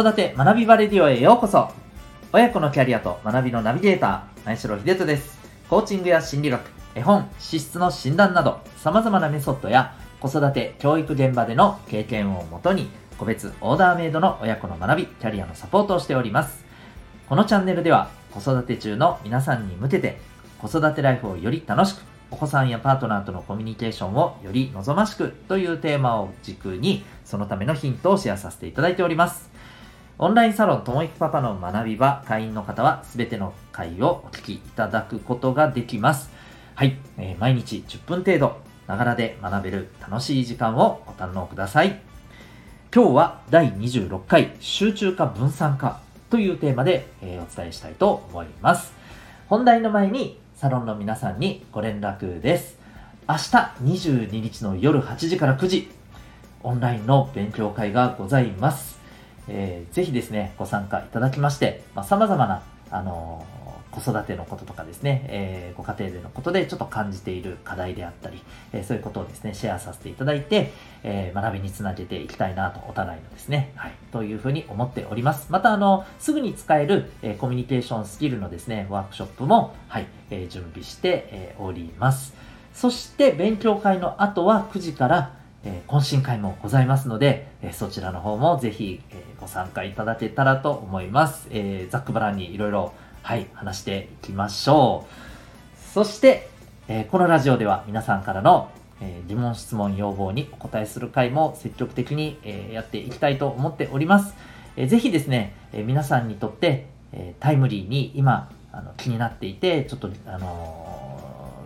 育て学びバレディオへようこそ。親子のキャリアと学びのナビゲーター前城秀人です。コーチングや心理学絵本資質の診断など様々なメソッドや子育て教育現場での経験をもとに個別オーダーメイドの親子の学びキャリアのサポートをしております。このチャンネルでは子育て中の皆さんに向けて子育てライフをより楽しくお子さんやパートナーとのコミュニケーションをより望ましくというテーマを軸にそのためのヒントをシェアさせていただいております。オンラインサロンともいくパパの学び場会員の方はすべての回をお聞きいただくことができますはい、えー、毎日10分程度ながらで学べる楽しい時間をご堪能ください今日は第26回集中化分散化というテーマで、え、お伝えしたいと思います本題の前にサロンの皆さんにご連絡です。明日22日の夜8時から9時、オンラインの勉強会がございます。えー、ぜひですね、ご参加いただきまして、まあ、様々な、あのー、子育てのこととかですね、えー、ご家庭でのことでちょっと感じている課題であったり、えー、そういうことをですね、シェアさせていただいて、えー、学びにつなげていきたいなと、お互いのですね、はい、というふうに思っております。また、あの、すぐに使える、えコミュニケーションスキルのですね、ワークショップも、はい、え準備して、えおります。そして、勉強会の後は9時から、え懇親会もございますので、えそちらの方もぜひ、えご参加いただけたらと思います。え、ざっくばらんにいろいろ、はい、話していきましょう。そして、えこのラジオでは皆さんからのえ、疑問、質問、要望にお答えする回も積極的に、え、やっていきたいと思っております。えー、ぜひですね、え皆さんにとって、えタイムリーに今あの気になっていて、ちょっと、あの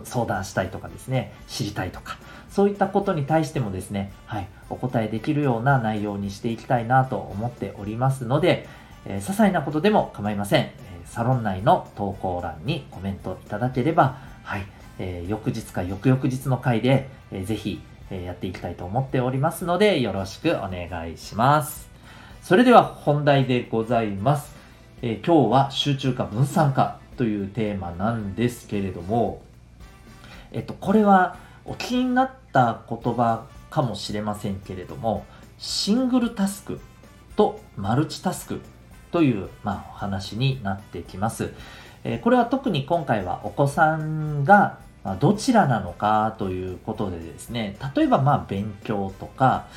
相談したいとかですね、知りたいとか、そういったことに対してもですね、はい、お答えできるような内容にしていきたいなと思っておりますので、えー、些細なことでも構いません。えサロン内の投稿欄にコメントいただければ、はい、えー、翌日か翌々日の回で、えー、ぜひ、えー、やっていきたいと思っておりますので、よろしくお願いします。それでは本題でございます。えー、今日は集中化分散化というテーマなんですけれども、えっと、これはお気になった言葉かもしれませんけれども、シングルタスクとマルチタスクという、まあ、お話になってきます。えこれは特に今回はお子さんがどちらなのかということでですね、例えばまあ勉強とか、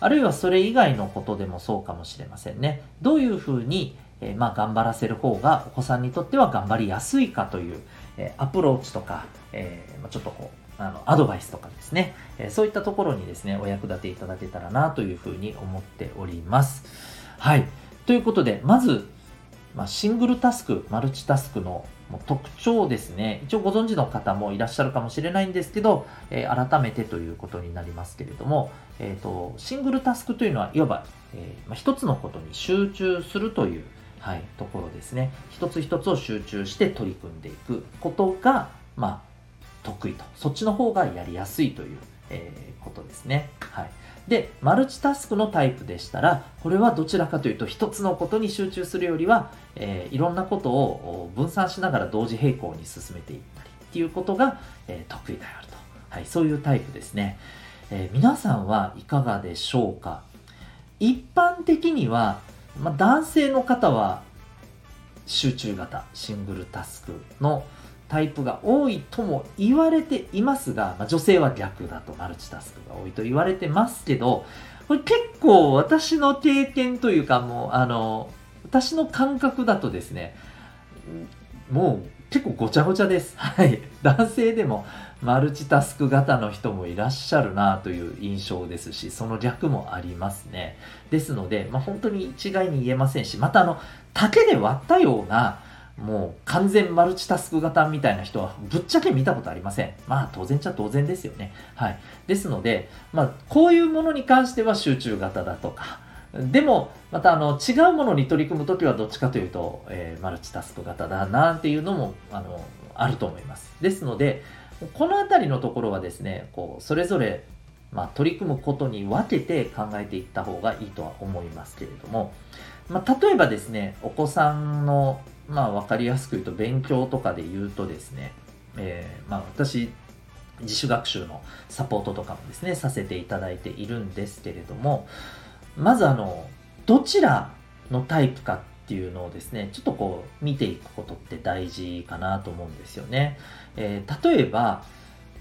あるいはそれ以外のことでもそうかもしれませんね。どういうふうに、えまあ頑張らせる方がお子さんにとっては頑張りやすいかという、えアプローチとか、えー、ちょっとこう、あのアドバイスとかですね、えそういったところにですね、お役立ていただけたらなというふうに思っております。はい。ということで、まずまあ、シングルタスク、マルチタスクの特徴ですね。一応ご存知の方もいらっしゃるかもしれないんですけど、えー、改めてということになりますけれども、えーと、シングルタスクというのは、いわば、えーまあ、一つのことに集中するという、はい、ところですね。一つ一つを集中して取り組んでいくことが、まあ、得意と。そっちの方がやりやすいという、えー、ことですね。はい。で、マルチタスクのタイプでしたら、これはどちらかというと、一つのことに集中するよりは、えー、いろんなことを分散しながら同時並行に進めていったりっていうことが、えー、得意であると。はい、そういうタイプですね。え、皆さんはいかがでしょうか？一般的には、まあ、男性の方は集中型、シングルタスクのタイプが多いとも言われていますが、まあ、女性は逆だとマルチタスクが多いと言われてますけど、これ結構私の経験というかもう、あの、私の感覚だとですね、もう結構ごちゃごちゃです。はい。男性でもマルチタスク型の人もいらっしゃるなという印象ですし、その逆もありますね。ですので、まあ、本当に一概に言えませんし、またあの、竹で割ったような、もう完全マルチタスク型みたいな人はぶっちゃけ見たことありません。まあ当然ちゃ当然ですよね。はい。ですので、まあこういうものに関しては集中型だとか、でもまたあの違うものに取り組むときはどっちかというと、えー、マルチタスク型だなっていうのもあのあると思います。ですので、このあたりのところはですね、こうそれぞれまあ、取り組むことに分けて考えていった方がいいとは思いますけれども、まあ、例えばですね、お子さんのまあ分かりやすく言うと勉強とかで言うとですね、えー、まあ私自主学習のサポートとかもですねさせていただいているんですけれどもまずあのどちらのタイプかっていうのをですね、ちょっとこう見ていくことって大事かなと思うんですよね。えー、例えば、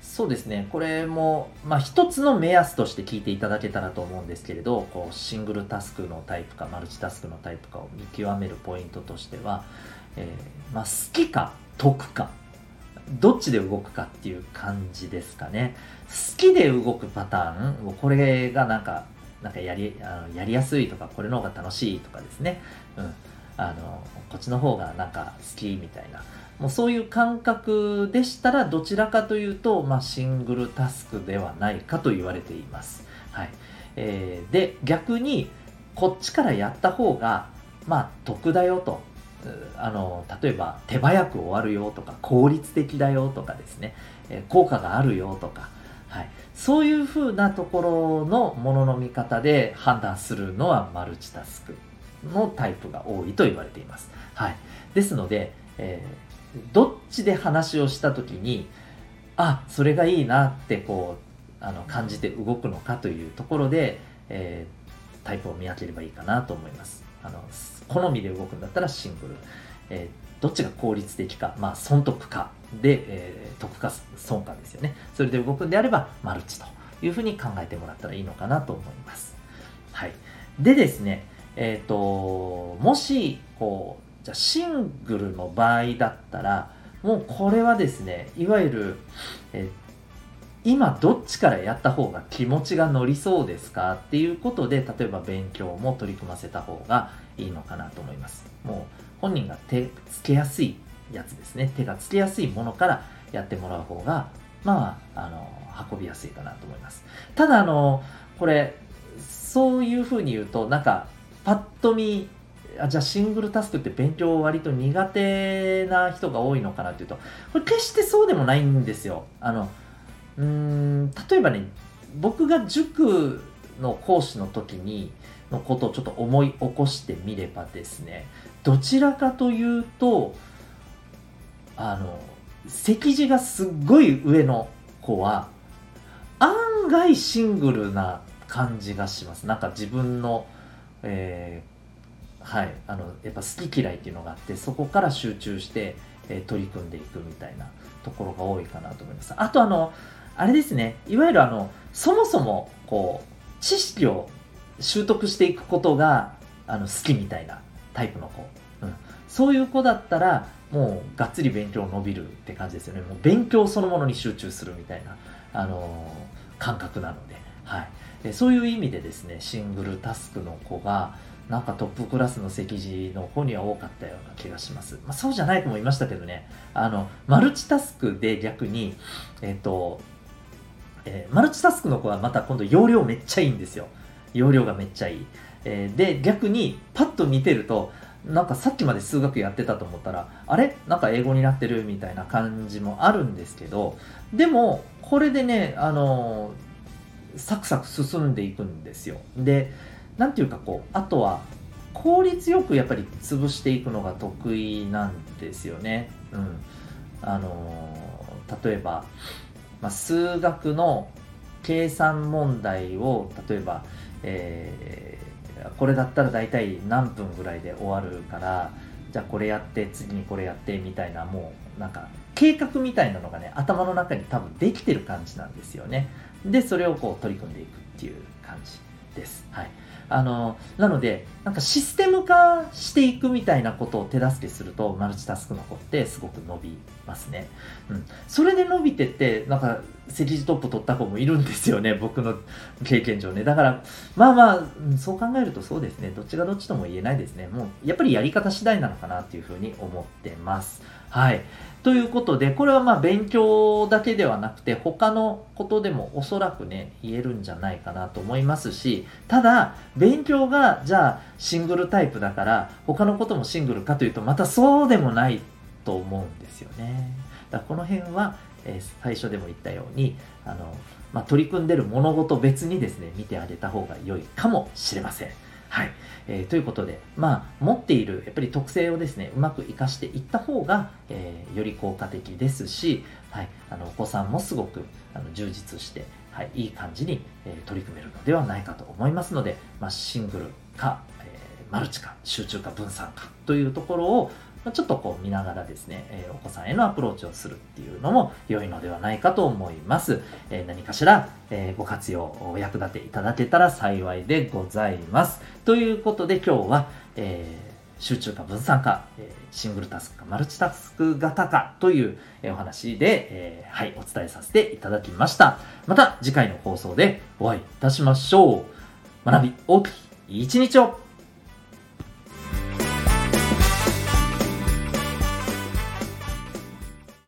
そうですね、これも、まあ、一つの目安として聞いていただけたらと思うんですけれど、こうシングルタスクのタイプか、マルチタスクのタイプかを見極めるポイントとしては、えー、まあ、好きか得か、どっちで動くかっていう感じですかね。好きで動くパターン、これがなんか、なんかやりあのやりやすいとか、これの方が楽しいとかですね。うん。あの、こっちの方がなんか好きみたいな。もうそういう感覚でしたらどちらかというと、まあ、シングルタスクではないかと言われています。はいえー、で逆にこっちからやった方が、まあ、得だよとあの例えば手早く終わるよとか効率的だよとかですね、えー、効果があるよとか、はい、そういうふうなところのものの見方で判断するのはマルチタスクのタイプが多いと言われています。はい、ですので、えーどっちで話をした時にあそれがいいなってこうあの感じて動くのかというところで、えー、タイプを見分ければいいかなと思います。あの好みで動くんだったらシングル、えー、どっちが効率的か、まあ、損得かで、えー、得か損かですよね。それで動くんであればマルチというふうに考えてもらったらいいのかなと思います。はい。でですねえっ、ー、ともしこうじゃシングルの場合だったらもうこれはですねいわゆるえ今どっちからやった方が気持ちが乗りそうですかっていうことで例えば勉強も取り組ませた方がいいのかなと思います。もう本人が手つけやすいやつですね。手がつけやすいものからやってもらう方がまああの運びやすいかなと思います。ただあのこれそういうふうに言うとなんかパッと見あじゃあシングルタスクって勉強割と苦手な人が多いのかなっていうとこれ決してそうでもないんですよ。あのうん例えばね僕が塾の講師の時にのことをちょっと思い起こしてみればですねどちらかというとあの席次がすっごい上の子は案外シングルな感じがします。なんか自分の、えーはい、あのやっぱ好き嫌いっていうのがあってそこから集中して、えー、取り組んでいくみたいなところが多いかなと思います。あとあのあれですねいわゆるあのそもそもこう知識を習得していくことがあの好きみたいなタイプの子、うん、そういう子だったらもうがっつり勉強伸びるって感じですよね。もう勉強そのものに集中するみたいな、あのー、感覚なので、はい、そういう意味でですねシングルタスクの子がなんかトップクラスの席次の方には多かったような気がします。まあ、そうじゃない子もいましたけどね、あの、マルチタスクで逆に、えっ、ー、と、えー、マルチタスクの子はまた今度容量めっちゃいいんですよ。容量がめっちゃいい。えー、で、逆にパッと見てると、なんかさっきまで数学やってたと思ったら、あれ？なんか英語になってる？みたいな感じもあるんですけど、でも、これでね、あのサクサク進んでいくんですよ。で、なんていうかこうあとは効率よくやっぱり潰していくのが得意なんですよね。うん、あの例えば、まあ、数学の計算問題を例えば、えー、これだったら大体何分ぐらいで終わるからじゃあこれやって次にこれやってみたいなもうなんか計画みたいなのがね頭の中に多分できてる感じなんですよね。でそれをこう取り組んでいくっていう感じです。はいあの、なので、なんかシステム化していくみたいなことを手助けすると、マルチタスクの子ってすごく伸びますね。うん。それで伸びてって、なんか、席次トップ取った子もいるんですよね、僕の経験上ね。だから、まあまあ、そう考えるとそうですね、どっちがどっちとも言えないですね。もう、やっぱりやり方次第なのかなっていうふうに思ってます。はい。ということで、これはまあ勉強だけではなくて、他のことでもおそらくね、言えるんじゃないかなと思いますし、ただ、勉強がじゃあシングルタイプだから、他のこともシングルかというと、またそうでもないと思うんですよね。だからこの辺は、えー、最初でも言ったように、あの、まあ、取り組んでる物事別にですね、見てあげた方が良いかもしれません。はい。えー、ということで、まあ、持っているやっぱり特性をですね、うまく活かしていった方が、えー、より効果的ですし、はい、あのお子さんもすごくあの充実して、はい、いい感じに、えー、取り組めるのではないかと思いますので、まあ、シングルか、えマルチか集中か分散かというところをちょっとこう見ながらですね、えお子さんへのアプローチをするっていうのも良いのではないかと思います。え何かしら、えご活用、お役立ていただけたら幸いでございます。ということで今日は、えー、集中か分散か、えシングルタスクかマルチタスク型かというお話で、え、はい、お伝えさせていただきました。また次回の放送でお会いいたしましょう。学び大きい一日を